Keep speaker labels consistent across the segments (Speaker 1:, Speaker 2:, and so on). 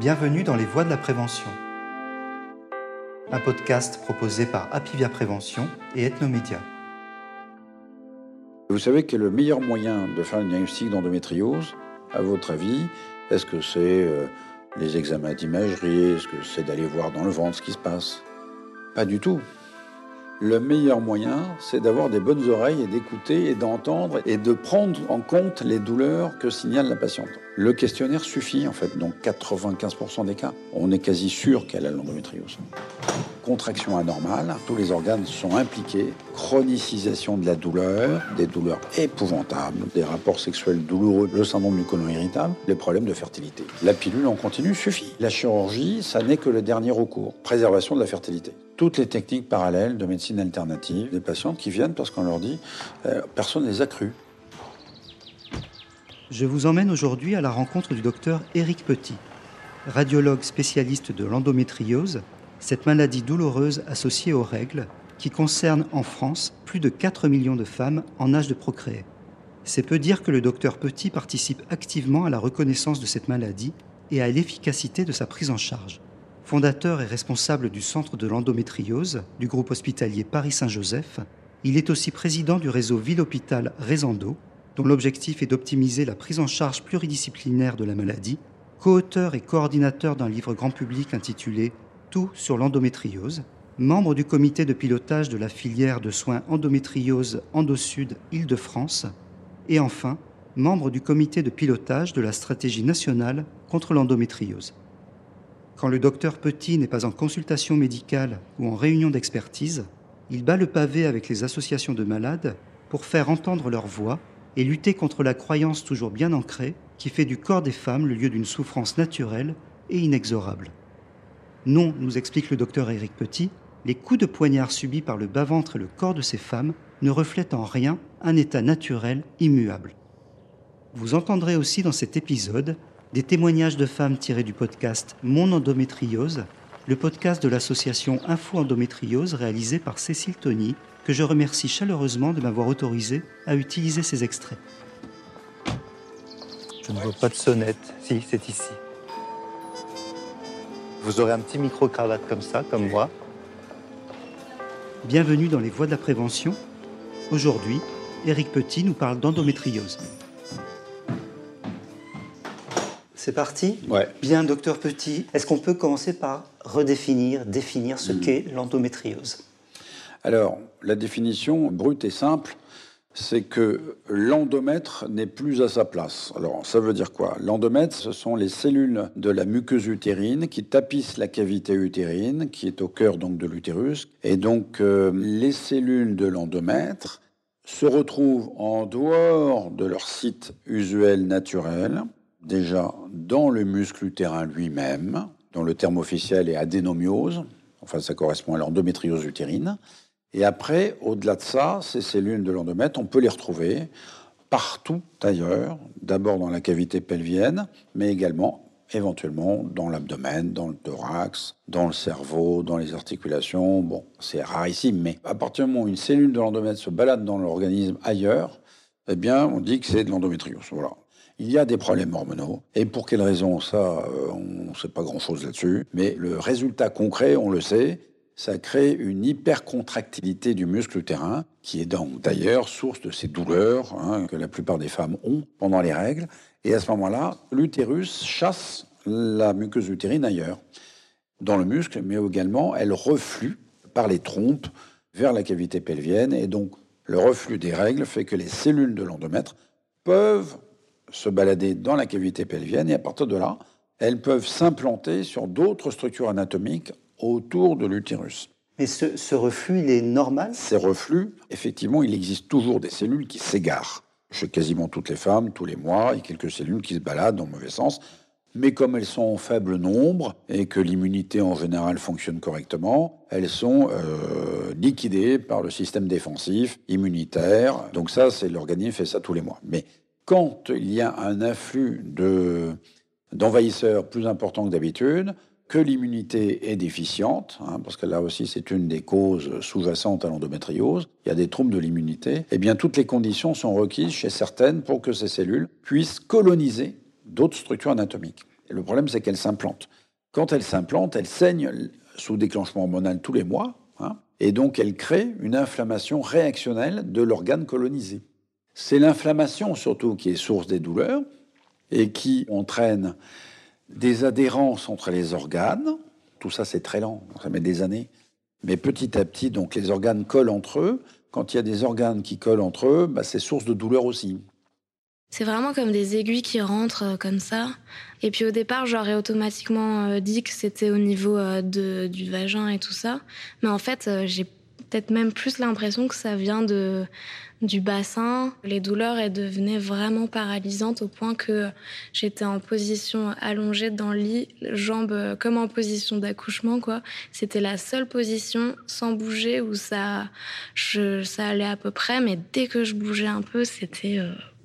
Speaker 1: Bienvenue dans les voies de la prévention. Un podcast proposé par Apivia Prévention et Ethnomédia.
Speaker 2: Vous savez quel est le meilleur moyen de faire un diagnostic d'endométriose? À votre avis, est-ce que c'est euh, les examens d'imagerie? Est-ce que c'est d'aller voir dans le ventre ce qui se passe? Pas du tout le meilleur moyen, c'est d'avoir des bonnes oreilles et d'écouter et d'entendre et de prendre en compte les douleurs que signale la patiente. Le questionnaire suffit en fait, donc 95% des cas. On est quasi sûr qu'elle a l'endométriose. Contraction anormale, tous les organes sont impliqués, chronicisation de la douleur, des douleurs épouvantables, des rapports sexuels douloureux, le syndrome du côlon irritable, les problèmes de fertilité. La pilule en continu suffit. La chirurgie, ça n'est que le dernier recours. Préservation de la fertilité toutes les techniques parallèles de médecine alternative, des patientes qui viennent parce qu'on leur dit euh, personne ne les a crues.
Speaker 1: Je vous emmène aujourd'hui à la rencontre du docteur Éric Petit, radiologue spécialiste de l'endométriose, cette maladie douloureuse associée aux règles qui concerne en France plus de 4 millions de femmes en âge de procréer. C'est peu dire que le docteur Petit participe activement à la reconnaissance de cette maladie et à l'efficacité de sa prise en charge. Fondateur et responsable du Centre de l'endométriose du groupe hospitalier Paris-Saint-Joseph, il est aussi président du réseau Ville-Hôpital Résendo, dont l'objectif est d'optimiser la prise en charge pluridisciplinaire de la maladie, co-auteur et coordinateur d'un livre grand public intitulé Tout sur l'endométriose, membre du comité de pilotage de la filière de soins endométriose Endo-Sud Île-de-France, et enfin membre du comité de pilotage de la stratégie nationale contre l'endométriose. Quand le docteur Petit n'est pas en consultation médicale ou en réunion d'expertise, il bat le pavé avec les associations de malades pour faire entendre leur voix et lutter contre la croyance toujours bien ancrée qui fait du corps des femmes le lieu d'une souffrance naturelle et inexorable. Non, nous explique le docteur Éric Petit, les coups de poignard subis par le bas-ventre et le corps de ces femmes ne reflètent en rien un état naturel immuable. Vous entendrez aussi dans cet épisode des témoignages de femmes tirés du podcast Mon endométriose, le podcast de l'association Info Endométriose réalisé par Cécile Tony, que je remercie chaleureusement de m'avoir autorisé à utiliser ces extraits. Je ne vois pas de sonnette. Si, c'est ici. Vous aurez un petit micro-cravate comme ça, comme moi. Bienvenue dans les voies de la prévention. Aujourd'hui, Éric Petit nous parle d'endométriose. C'est parti?
Speaker 2: Ouais.
Speaker 1: Bien, docteur Petit, est-ce qu'on peut commencer par redéfinir, définir ce
Speaker 2: Hmm.
Speaker 1: qu'est l'endométriose?
Speaker 2: Alors, la définition brute et simple, c'est que l'endomètre n'est plus à sa place. Alors, ça veut dire quoi? L'endomètre, ce sont les cellules de la muqueuse utérine qui tapissent la cavité utérine, qui est au cœur donc de l'utérus. Et donc, euh, les cellules de l'endomètre se retrouvent en dehors de leur site usuel naturel, déjà dans le muscle utérin lui-même, dont le terme officiel est adénomiose, enfin ça correspond à l'endométriose utérine. Et après, au-delà de ça, ces cellules de l'endomètre, on peut les retrouver partout ailleurs, d'abord dans la cavité pelvienne, mais également éventuellement dans l'abdomen, dans le thorax, dans le cerveau, dans les articulations. Bon, c'est rarissime, mais à partir du moment où une cellule de l'endomètre se balade dans l'organisme ailleurs, eh bien, on dit que c'est de l'endométriose. Voilà. Il y a des problèmes hormonaux. Et pour quelles raisons, ça, euh, on ne sait pas grand-chose là-dessus. Mais le résultat concret, on le sait, ça crée une hypercontractilité du muscle utérin, qui est donc d'ailleurs source de ces douleurs hein, que la plupart des femmes ont pendant les règles. Et à ce moment-là, l'utérus chasse la muqueuse utérine ailleurs, dans le muscle, mais également elle reflue par les trompes vers la cavité pelvienne. Et donc, le reflux des règles fait que les cellules de l'endomètre peuvent se balader dans la cavité pelvienne et à partir de là, elles peuvent s'implanter sur d'autres structures anatomiques autour de l'utérus.
Speaker 1: Mais ce, ce reflux, il est normal?
Speaker 2: Ces reflux, effectivement, il existe toujours des cellules qui s'égarent. Chez quasiment toutes les femmes, tous les mois, il y a quelques cellules qui se baladent dans le mauvais sens. Mais comme elles sont en faible nombre et que l'immunité en général fonctionne correctement, elles sont euh, liquidées par le système défensif immunitaire. Donc ça, c'est l'organisme fait ça tous les mois. Mais quand il y a un afflux de d'envahisseurs plus important que d'habitude, que l'immunité est déficiente, hein, parce que là aussi c'est une des causes sous-jacentes à l'endométriose, il y a des troubles de l'immunité, eh bien toutes les conditions sont requises chez certaines pour que ces cellules puissent coloniser d'autres structures anatomiques. Le problème, c'est qu'elle s'implante. Quand elle s'implante, elle saigne sous déclenchement hormonal tous les mois, hein, et donc elle crée une inflammation réactionnelle de l'organe colonisé. C'est l'inflammation surtout qui est source des douleurs et qui entraîne des adhérences entre les organes. Tout ça, c'est très lent, ça met des années. Mais petit à petit, donc les organes collent entre eux. Quand il y a des organes qui collent entre eux, bah, c'est source de douleur aussi.
Speaker 3: C'est vraiment comme des aiguilles qui rentrent euh, comme ça. Et puis au départ, j'aurais automatiquement euh, dit que c'était au niveau euh, de, du vagin et tout ça. Mais en fait, j'ai peut-être même plus l'impression que ça vient de, du bassin. Les douleurs, elles devenaient vraiment paralysantes au point que j'étais en position allongée dans le lit, jambes comme en position d'accouchement, quoi. C'était la seule position sans bouger où ça, je, ça allait à peu près, mais dès que je bougeais un peu, c'était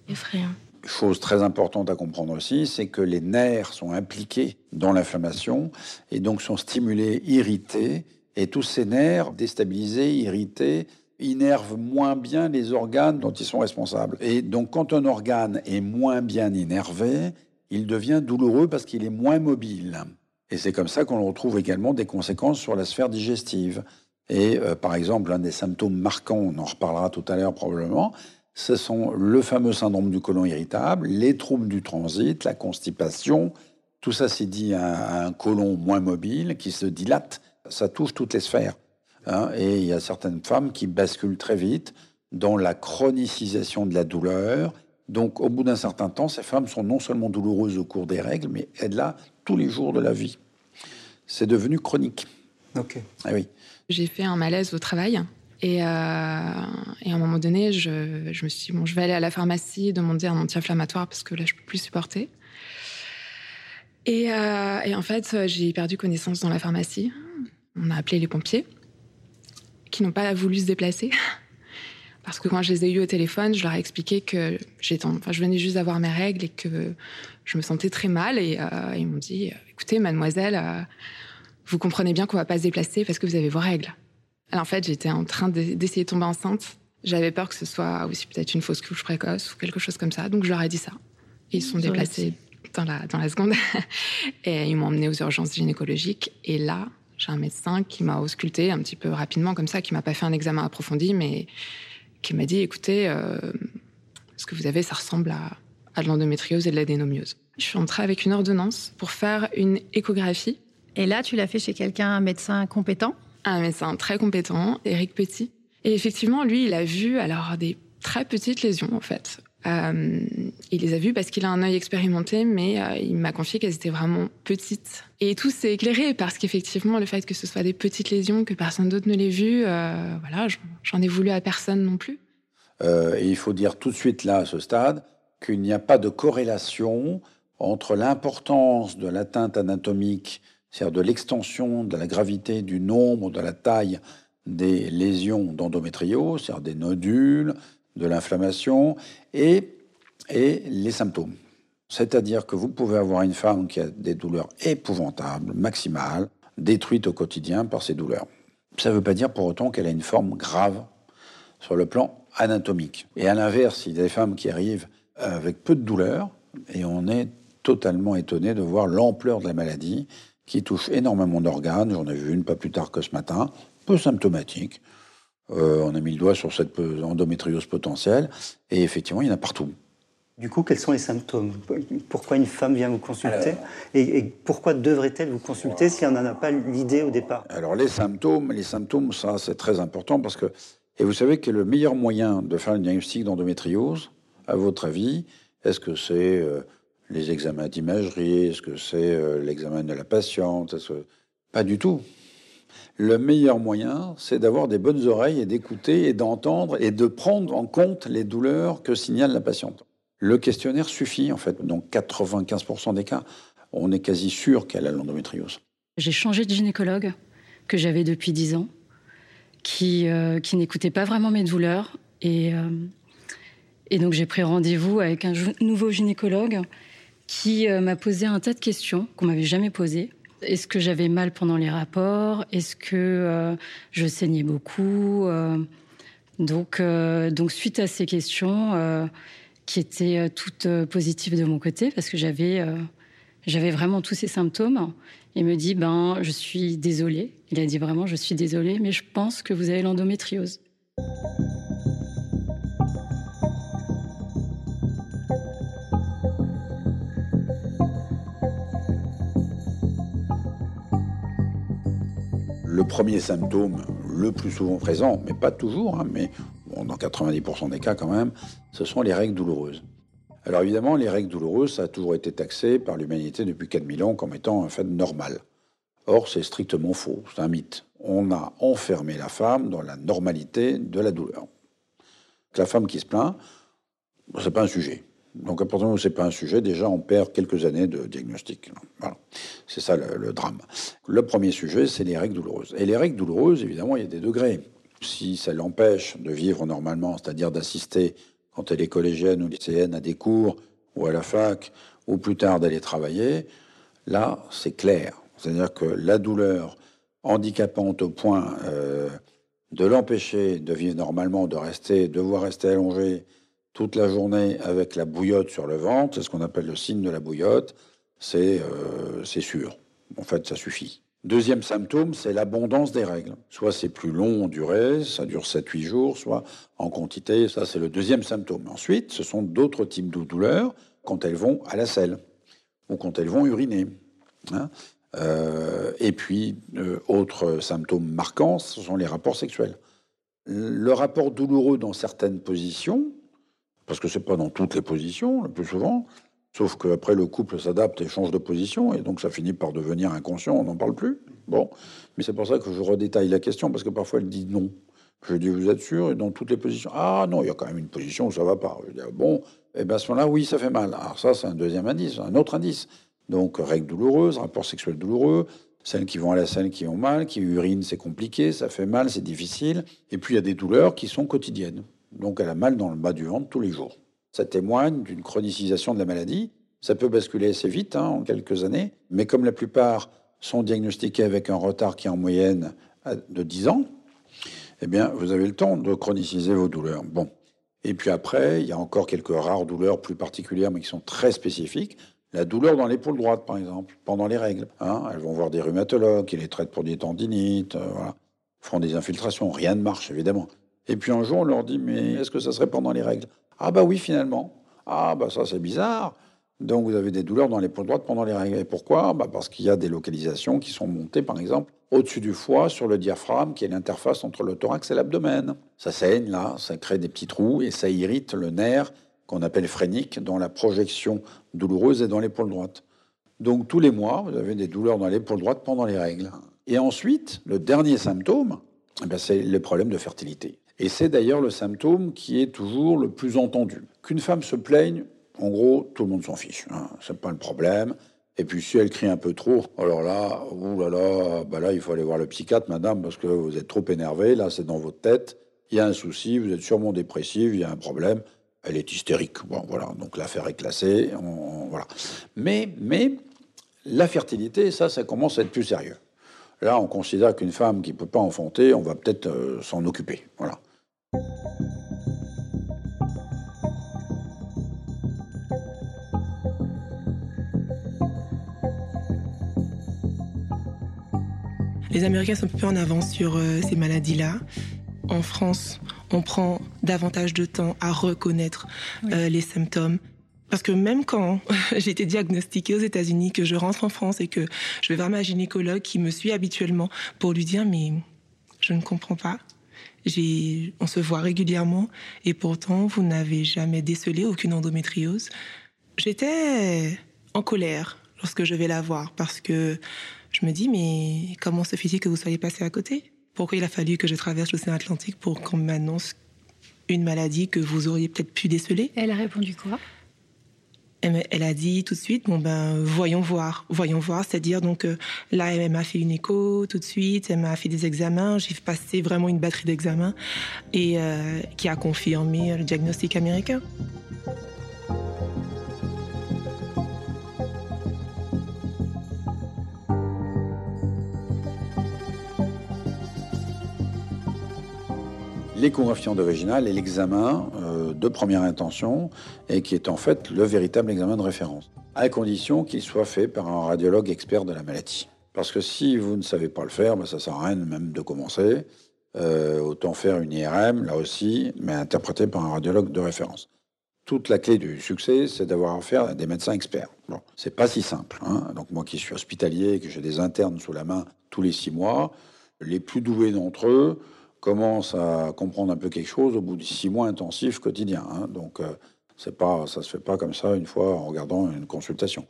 Speaker 3: effrayant.
Speaker 2: Chose très importante à comprendre aussi, c'est que les nerfs sont impliqués dans l'inflammation et donc sont stimulés, irrités, et tous ces nerfs déstabilisés, irrités, innervent moins bien les organes dont ils sont responsables. Et donc quand un organe est moins bien énervé, il devient douloureux parce qu'il est moins mobile. Et c'est comme ça qu'on retrouve également des conséquences sur la sphère digestive. Et euh, par exemple, un des symptômes marquants, on en reparlera tout à l'heure probablement, ce sont le fameux syndrome du côlon irritable, les troubles du transit, la constipation. Tout ça, c'est dit à un côlon moins mobile qui se dilate. Ça touche toutes les sphères. Hein. et il y a certaines femmes qui basculent très vite dans la chronicisation de la douleur. Donc, au bout d'un certain temps, ces femmes sont non seulement douloureuses au cours des règles, mais elles là tous les jours de la vie. C'est devenu chronique.
Speaker 1: Ok.
Speaker 2: Ah oui.
Speaker 4: J'ai fait un malaise au travail et, euh, et, à un moment donné, je, je, me suis dit, bon, je vais aller à la pharmacie demander un anti-inflammatoire parce que là, je peux plus supporter. Et, euh, et en fait, j'ai perdu connaissance dans la pharmacie. On a appelé les pompiers qui n'ont pas voulu se déplacer. Parce que quand je les ai eus au téléphone, je leur ai expliqué que j'étais, enfin, je venais juste d'avoir mes règles et que je me sentais très mal. Et euh, ils m'ont dit, écoutez, mademoiselle, euh, vous comprenez bien qu'on va pas se déplacer parce que vous avez vos règles. Alors en fait, j'étais en train d'essayer de tomber enceinte. J'avais peur que ce soit aussi peut-être une fausse couche précoce ou quelque chose comme ça. Donc je leur ai dit ça. Et ils se sont déplacés dans la, dans la seconde. et ils m'ont emmené aux urgences gynécologiques. Et là, j'ai un médecin qui m'a ausculté un petit peu rapidement comme ça, qui m'a pas fait un examen approfondi, mais qui m'a dit, écoutez, euh, ce que vous avez, ça ressemble à, à de l'endométriose et de l'adénomiose. Je suis entrée avec une ordonnance pour faire une échographie.
Speaker 5: Et là, tu l'as fait chez quelqu'un, un médecin compétent?
Speaker 4: Un médecin très compétent, Eric Petit. Et effectivement, lui, il a vu alors des très petites lésions en fait. Euh, il les a vues parce qu'il a un œil expérimenté, mais euh, il m'a confié qu'elles étaient vraiment petites. Et tout s'est éclairé parce qu'effectivement, le fait que ce soit des petites lésions, que personne d'autre ne l'ait vu, euh, voilà, j'en ai voulu à personne non plus.
Speaker 2: et il faut dire tout de suite là, à ce stade, qu'il n'y a pas de corrélation entre l'importance de l'atteinte anatomique c'est-à-dire de l'extension de la gravité du nombre, de la taille des lésions d'endométriose, c'est-à-dire des nodules, de l'inflammation, et, les symptômes. C'est-à-dire que vous pouvez avoir une femme qui a des douleurs épouvantables, maximales, détruite au quotidien par ces douleurs. Ça ne veut pas dire pour autant qu'elle a une forme grave sur le plan anatomique. Et à l'inverse, il y a des femmes qui arrivent avec peu de douleurs, et on est totalement étonné de voir l'ampleur de la maladie qui touche énormément d'organes. J'en ai vu une pas plus tard que ce matin, peu symptomatique. Euh, on a mis le doigt sur cette endométriose potentielle, et effectivement, il y en a partout.
Speaker 1: Du coup, quels sont les symptômes? Pourquoi une femme vient vous consulter? Et, pourquoi devrait-elle vous consulter si on n'en a pas l'idée au départ?
Speaker 2: Alors les symptômes, les symptômes, ça c'est très important parce que et vous savez que le meilleur moyen de faire un diagnostic d'endométriose, à votre avis, est-ce que c'est euh, les examens d'imagerie, est-ce que c'est euh, l'examen de la patiente? Pas du tout. Le meilleur moyen, c'est d'avoir des bonnes oreilles et d'écouter et d'entendre et de prendre en compte les douleurs que signale la patiente. Le questionnaire suffit, en fait. Donc 95% des cas, on est quasi sûr qu'elle a l'endométriose.
Speaker 6: J'ai changé de gynécologue que j'avais depuis 10 ans, qui, euh, qui n'écoutait pas vraiment mes douleurs. Et, euh, et donc j'ai pris rendez-vous avec un nouveau gynécologue qui euh, m'a posé un tas de questions qu'on m'avait jamais posées. Est-ce que j'avais mal pendant les rapports? Est-ce que euh, je saignais beaucoup? Euh, donc, donc, suite à ces questions qui étaient toutes positives de mon côté, parce que j'avais J'avais vraiment tous ces symptômes. Il me dit, ben, je suis désolée. Il a dit vraiment, je suis désolée, mais je pense que vous avez l'endométriose.
Speaker 2: Le premier symptôme, le plus souvent présent, mais pas toujours, hein, mais dans 90% des cas quand même, ce sont les règles douloureuses. Alors évidemment, les règles douloureuses, ça a toujours été taxé par l'humanité depuis 4000 ans comme étant un fait normal. Or, c'est strictement faux, c'est un mythe. On a enfermé la femme dans la normalité de la douleur. La femme qui se plaint, c'est pas un sujet. Donc à partir du moment où c'est pas un sujet, déjà on perd quelques années de diagnostic. Voilà. C'est ça le, drame. Le premier sujet, c'est les règles douloureuses. Et les règles douloureuses, évidemment, il y a des degrés. Si ça l'empêche de vivre normalement, c'est-à-dire d'assister quand elle est collégienne ou lycéenne à des cours ou à la fac, ou plus tard d'aller travailler, là, c'est clair. C'est-à-dire que la douleur handicapante au point euh, de l'empêcher de vivre normalement, de rester, devoir rester allongé toute la journée avec la bouillotte sur le ventre, c'est ce qu'on appelle le signe de la bouillotte, c'est euh, sûr. En fait, ça suffit. Deuxième symptôme, c'est l'abondance des règles. Soit c'est plus long en durée, ça dure 7-8 jours, soit en quantité, ça c'est le deuxième symptôme. Ensuite, ce sont d'autres types de douleurs quand elles vont à la selle ou quand elles vont uriner. Hein. euh, et puis, euh, autre symptôme marquant, ce sont les rapports sexuels. Le rapport douloureux dans certaines positions, parce que c'est pas dans toutes les positions, le plus souvent, Sauf qu'après, le couple s'adapte et change de position, et donc ça finit par devenir inconscient, on n'en parle plus. Bon, mais c'est pour ça que je redétaille la question, parce que parfois elle dit non. Je dis, vous êtes sûr Et dans toutes les positions? Ah non, il y a quand même une position où ça va pas. Je dis, ah bon, et eh bien à ce moment-là, oui, ça fait mal. Alors ça, c'est un deuxième indice, un autre indice. Donc, règles douloureuses, rapports sexuels douloureux, celles qui vont à la scène qui ont mal, qui urinent, c'est compliqué, ça fait mal, c'est difficile. Et puis, il y a des douleurs qui sont quotidiennes. Donc, elle a mal dans le bas du ventre tous les jours ça témoigne d'une chronicisation de la maladie. Ça peut basculer assez vite, hein, en quelques années, mais comme la plupart sont diagnostiqués avec un retard qui est en moyenne de 10 ans, eh bien, vous avez le temps de chroniciser vos douleurs. Bon. Et puis après, il y a encore quelques rares douleurs plus particulières, mais qui sont très spécifiques. La douleur dans l'épaule droite, par exemple, pendant les règles. Hein. elles vont voir des rhumatologues qui les traitent pour des tendinites, euh, voilà. font des infiltrations. Rien ne marche, évidemment. Et puis un jour, on leur dit, mais est-ce que ça serait pendant les règles? Ah bah oui, finalement. Ah bah ça c'est bizarre. Donc vous avez des douleurs dans l'épaule droite pendant les règles. Et pourquoi? Bah Parce qu'il y a des localisations qui sont montées, par exemple, au-dessus du foie, sur le diaphragme, qui est l'interface entre le thorax et l'abdomen. Ça saigne là, ça crée des petits trous et ça irrite le nerf qu'on appelle phrénique, dont la projection douloureuse est dans l'épaule droite. Donc tous les mois, vous avez des douleurs dans l'épaule droite pendant les règles. Et ensuite, le dernier symptôme, eh ben, c'est le problème de fertilité. Et c'est d'ailleurs le symptôme qui est toujours le plus entendu. Qu'une femme se plaigne, en gros, tout le monde s'en fiche. Hein, c'est pas le problème. Et puis si elle crie un peu trop, alors là, là, bah là, il faut aller voir le psychiatre, madame, parce que vous êtes trop énervée. Là, c'est dans votre tête. Il y a un souci, vous êtes sûrement dépressive, il y a un problème. Elle est hystérique. Bon, voilà. Donc l'affaire est classée. voilà. Mais, mais la fertilité, ça, ça commence à être plus sérieux. Là, on considère qu'une femme qui ne peut pas enfanter, on va peut-être euh, s'en occuper. Voilà.
Speaker 7: Les Américains sont un peu en avance sur euh, ces maladies-là. En France, on prend davantage de temps à reconnaître euh, les symptômes. Parce que même quand j'ai été diagnostiquée aux États-Unis, que je rentre en France et que je vais voir ma gynécologue qui me suit habituellement pour lui dire mais je ne comprends pas, on se voit régulièrement et pourtant vous n'avez jamais décelé aucune endométriose. J'étais en colère lorsque je vais la voir parce que je me dis mais comment se fait-il que vous soyez passé à côté? Pourquoi il a fallu que je traverse l'océan Atlantique pour qu'on m'annonce une maladie que vous auriez peut-être pu déceler?
Speaker 5: Elle a répondu quoi?
Speaker 7: Elle, a dit tout de suite, bon ben voyons voir, voyons voir, c'est-à-dire donc euh, là elle m'a fait une écho tout de suite, elle m'a fait des examens, j'ai passé vraiment une batterie d'examens et euh, qui a confirmé le diagnostic américain.
Speaker 2: L'échographie endovaginale est l'examen euh, de première intention et qui est en fait le véritable examen de référence. à condition qu'il soit fait par un radiologue expert de la maladie. Parce que si vous ne savez pas le faire, ben ça sert à rien même de commencer. Euh, autant faire une IRM, là aussi, mais interprétée par un radiologue de référence. Toute la clé du succès, c'est d'avoir affaire à des médecins experts. Bon, c'est pas si simple. Hein. Donc moi qui suis hospitalier, que j'ai des internes sous la main tous les six mois, les plus doués d'entre eux commencent à comprendre un peu quelque chose au bout de six mois intensifs quotidiens. Hein. Donc euh, c'est pas, ça se fait pas comme ça une fois en regardant une consultation.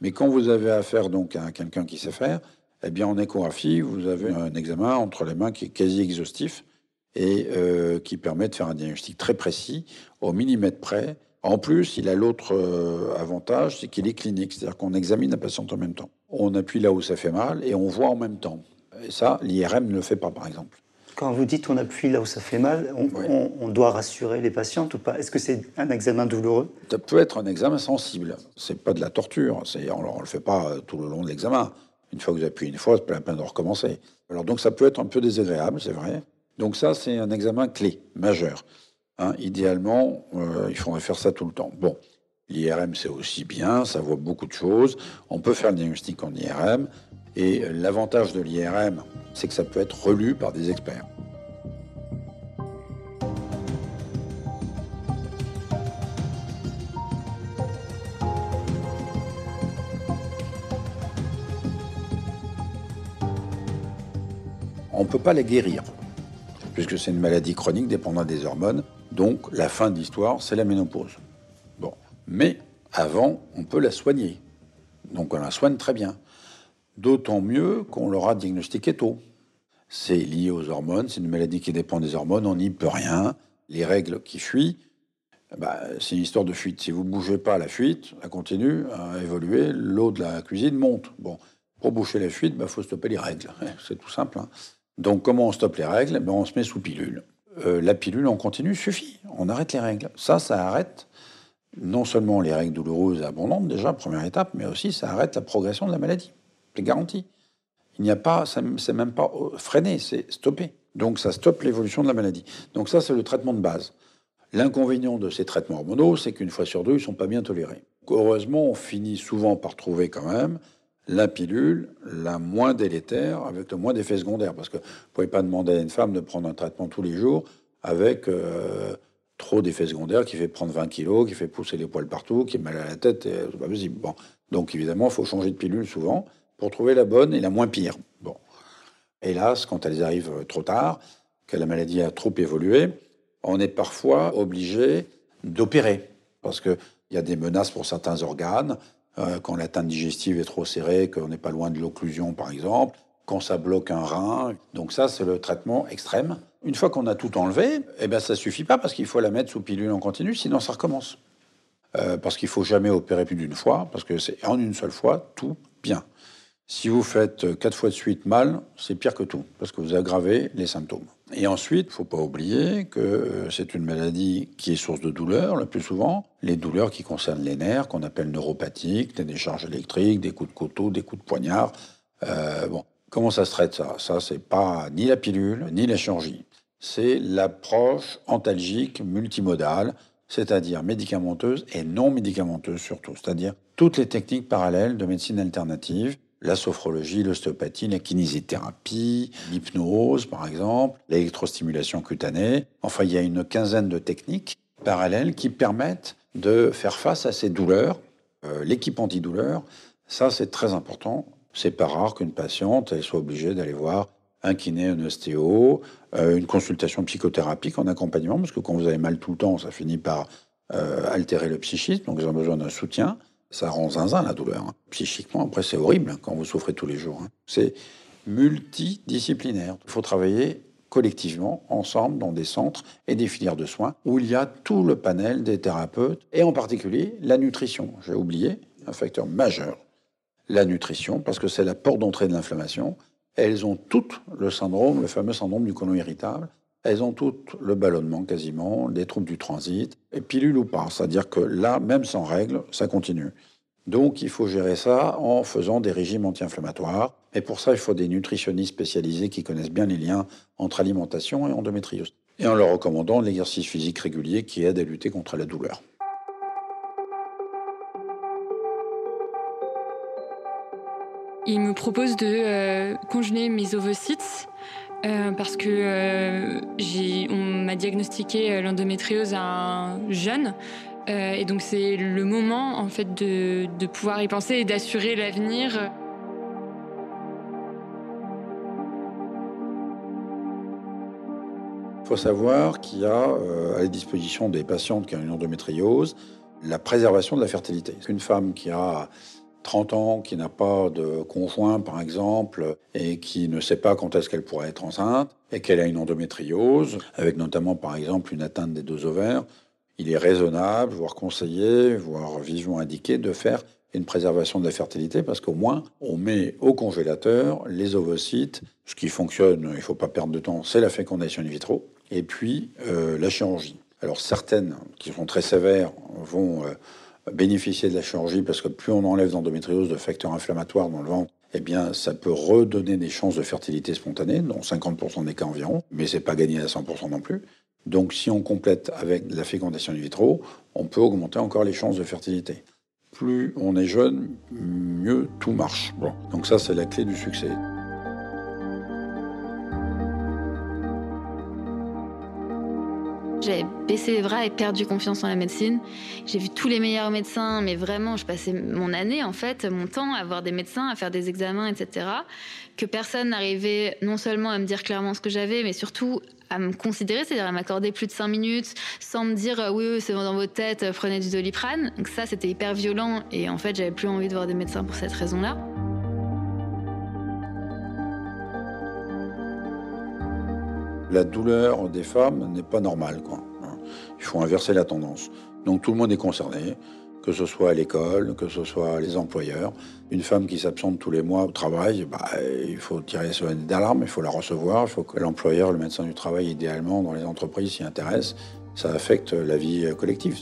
Speaker 2: Mais quand vous avez affaire donc à quelqu'un qui sait faire, eh bien en échographie, vous avez un examen entre les mains qui est quasi exhaustif et euh, qui permet de faire un diagnostic très précis au millimètre près. En plus, il a l'autre euh, avantage, c'est qu'il est clinique, c'est-à-dire qu'on examine la patiente en même temps. On appuie là où ça fait mal et on voit en même temps. Et ça, l'IRM ne le fait pas, par exemple.
Speaker 1: Quand vous dites on appuie là où ça fait mal, on, doit rassurer les patientes ou pas? Est-ce que c'est un examen douloureux?
Speaker 2: Ça peut être un examen sensible. C'est pas de la torture. On ne le fait pas euh, tout le long de l'examen. Une fois que vous appuyez une fois, c'est pas la peine de recommencer. Alors donc ça peut être un peu désagréable, c'est vrai. Donc ça, c'est un examen clé, majeur. Hein, idéalement, euh, il faudrait faire ça tout le temps. Bon, l'IRM, c'est aussi bien, ça voit beaucoup de choses. On peut faire le diagnostic en IRM. Et l'avantage de l'IRM, c'est que ça peut être relu par des experts. On ne peut pas la guérir, puisque c'est une maladie chronique dépendant des hormones. Donc la fin de l'histoire, c'est la ménopause. Bon, mais avant, on peut la soigner. Donc on la soigne très bien. D'autant mieux qu'on l'aura diagnostiqué tôt. C'est lié aux hormones, c'est une maladie qui dépend des hormones, on n'y peut rien. Les règles qui fuient, bah, c'est une histoire de fuite. Si vous ne bougez pas la fuite, elle continue à évoluer, l'eau de la cuisine monte. Bon, pour boucher la fuite, il bah, faut stopper les règles. C'est tout simple. Hein. Donc comment on stoppe les règles? Ben, On se met sous pilule. Euh, la pilule en continu suffit. On arrête les règles. Ça, ça arrête non seulement les règles douloureuses et abondantes, déjà, première étape, mais aussi ça arrête la progression de la maladie garantie. Il n'y a pas, c'est même pas freiné, c'est stoppé. Donc ça stoppe l'évolution de la maladie. Donc ça, c'est le traitement de base. L'inconvénient de ces traitements hormonaux, c'est qu'une fois sur deux, ils ne sont pas bien tolérés. Heureusement, on finit souvent par trouver quand même la pilule la moins délétère, avec le moins d'effets secondaires. Parce que vous ne pouvez pas demander à une femme de prendre un traitement tous les jours avec euh, trop d'effets secondaires qui fait prendre 20 kilos, qui fait pousser les poils partout, qui est mal à la tête, c'est pas possible. Donc évidemment, il faut changer de pilule souvent pour trouver la bonne et la moins pire. Bon. Hélas, quand elles arrivent trop tard, que la maladie a trop évolué, on est parfois obligé d'opérer parce qu'il y a des menaces pour certains organes. Euh, quand la teinte digestive est trop serrée, qu'on n'est pas loin de l'occlusion, par exemple, quand ça bloque un rein. Donc ça, c'est le traitement extrême. Une fois qu'on a tout enlevé, eh ben ça suffit pas parce qu'il faut la mettre sous pilule en continu, sinon ça recommence. Euh, parce qu'il faut jamais opérer plus d'une fois, parce que c'est en une seule fois tout bien. Si vous faites quatre fois de suite mal, c'est pire que tout, parce que vous aggravez les symptômes. Et ensuite, il ne faut pas oublier que euh, c'est une maladie qui est source de douleurs, le plus souvent. Les douleurs qui concernent les nerfs, qu'on appelle neuropathiques, des décharges électriques, des coups de couteau, des coups de poignard. Euh, bon, comment ça se traite ça? Ça, c'est pas ni la pilule, ni la chirurgie. C'est l'approche antalgique multimodale, c'est-à-dire médicamenteuse et non médicamenteuse surtout, c'est-à-dire toutes les techniques parallèles de médecine alternative la sophrologie, l'ostéopathie, la kinésithérapie, l'hypnose par exemple, l'électrostimulation cutanée. Enfin, il y a une quinzaine de techniques parallèles qui permettent de faire face à ces douleurs. Euh, l'équipe antidouleur, ça c'est très important. C'est pas rare qu'une patiente elle soit obligée d'aller voir un kiné, un ostéo, euh, une consultation psychothérapique en accompagnement, parce que quand vous avez mal tout le temps, ça finit par euh, altérer le psychisme, donc ils ont besoin d'un soutien ça rend zinzin la douleur. Hein. Psychiquement, après, c'est horrible quand vous souffrez tous les jours. Hein. C'est multidisciplinaire. Il faut travailler collectivement, ensemble, dans des centres et des filières de soins où il y a tout le panel des thérapeutes et en particulier la nutrition. J'ai oublié un facteur majeur, la nutrition, parce que c'est la porte d'entrée de l'inflammation. Elles ont toutes le syndrome, le fameux syndrome du côlon irritable, elles ont toutes le ballonnement quasiment, des troubles du transit, et pilule ou pas. C'est-à-dire que là, même sans règle, ça continue. Donc il faut gérer ça en faisant des régimes anti-inflammatoires. Et pour ça, il faut des nutritionnistes spécialisés qui connaissent bien les liens entre alimentation et endométriose. Et en leur recommandant l'exercice physique régulier qui aide à lutter contre la douleur.
Speaker 4: il me propose de congeler mes ovocytes parce que on m'a diagnostiqué l'endométriose à un jeune. et donc c'est le moment en fait de, de pouvoir y penser et d'assurer l'avenir.
Speaker 2: Il faut savoir qu'il y a euh, à la disposition des patientes qui ont une endométriose la préservation de la fertilité. Une femme qui a 30 ans, qui n'a pas de conjoint par exemple, et qui ne sait pas quand est-ce qu'elle pourrait être enceinte, et qu'elle a une endométriose, avec notamment par exemple une atteinte des deux ovaires, il est raisonnable, voire conseillé, voire vivement indiqué de faire une préservation de la fertilité parce qu'au moins on met au congélateur les ovocytes. Ce qui fonctionne, il ne faut pas perdre de temps, c'est la fécondation in vitro et puis euh, la chirurgie. Alors certaines qui sont très sévères vont euh, bénéficier de la chirurgie parce que plus on enlève d'endométriose de facteurs inflammatoires dans le ventre, eh bien ça peut redonner des chances de fertilité spontanée, dont 50% des cas environ, mais c'est pas gagné à 100% non plus. Donc si on complète avec la fécondation in vitro, on peut augmenter encore les chances de fertilité. Plus on est jeune, mieux tout marche. Donc ça c'est la clé du succès.
Speaker 8: J'ai baissé les bras et perdu confiance en la médecine. J'ai vu tous les meilleurs médecins, mais vraiment, je passais mon année, en fait, mon temps à voir des médecins, à faire des examens, etc. Que personne n'arrivait non seulement à me dire clairement ce que j'avais, mais surtout à me considérer, c'est-à-dire à m'accorder plus de cinq minutes sans me dire oui, oui c'est dans votre tête, prenez du doliprane. Donc ça, c'était hyper violent et en fait, j'avais plus envie de voir des médecins pour cette raison-là.
Speaker 2: La douleur des femmes n'est pas normale. Quoi. Il faut inverser la tendance. Donc tout le monde est concerné, que ce soit à l'école, que ce soit les employeurs. Une femme qui s'absente tous les mois au travail, bah, il faut tirer sur une d'alarme, il faut la recevoir, il faut que l'employeur, le médecin du travail, idéalement, dans les entreprises, s'y intéresse. Ça affecte la vie collective.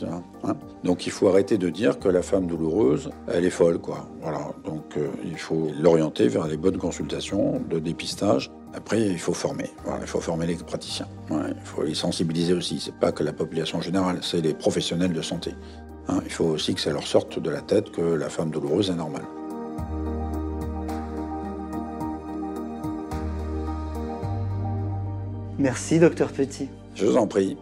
Speaker 2: hein. Donc il faut arrêter de dire que la femme douloureuse, elle est folle. Quoi. Voilà. Donc euh, il faut l'orienter vers les bonnes consultations de dépistage après, il faut former. il faut former les praticiens. il faut les sensibiliser aussi. C'est pas que la population générale, c'est les professionnels de santé. Hein, il faut aussi que ça leur sorte de la tête que la femme douloureuse est normale.
Speaker 1: Merci, docteur Petit.
Speaker 2: Je vous en prie.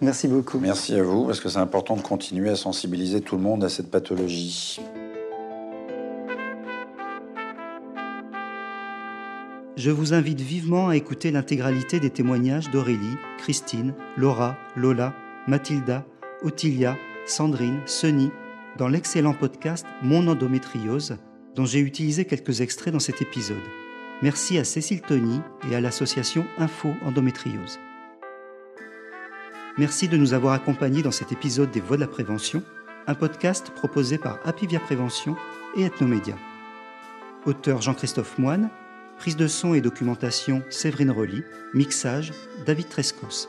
Speaker 1: Merci beaucoup.
Speaker 2: Merci à vous, parce que c'est important de continuer à sensibiliser tout le monde à cette pathologie.
Speaker 1: je vous invite vivement à écouter l'intégralité des témoignages d'Aurélie, Christine, Laura, Lola, Mathilda, Ottilia, Sandrine, Sunny, dans l'excellent podcast Mon endométriose, dont j'ai utilisé quelques extraits dans cet épisode. Merci à Cécile Tony et à l'association Info Endométriose. Merci de nous avoir accompagnés dans cet épisode des Voix de la Prévention, un podcast proposé par Apivia Prévention et Ethnomédia. Auteur Jean-Christophe Moine, Prise de son et documentation Séverine Rolly, mixage David Trescos.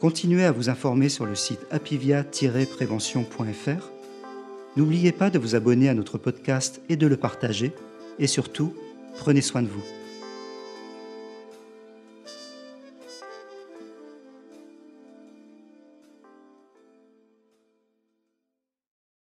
Speaker 1: Continuez à vous informer sur le site apivia-prévention.fr. N'oubliez pas de vous abonner à notre podcast et de le partager. Et surtout, prenez soin de vous.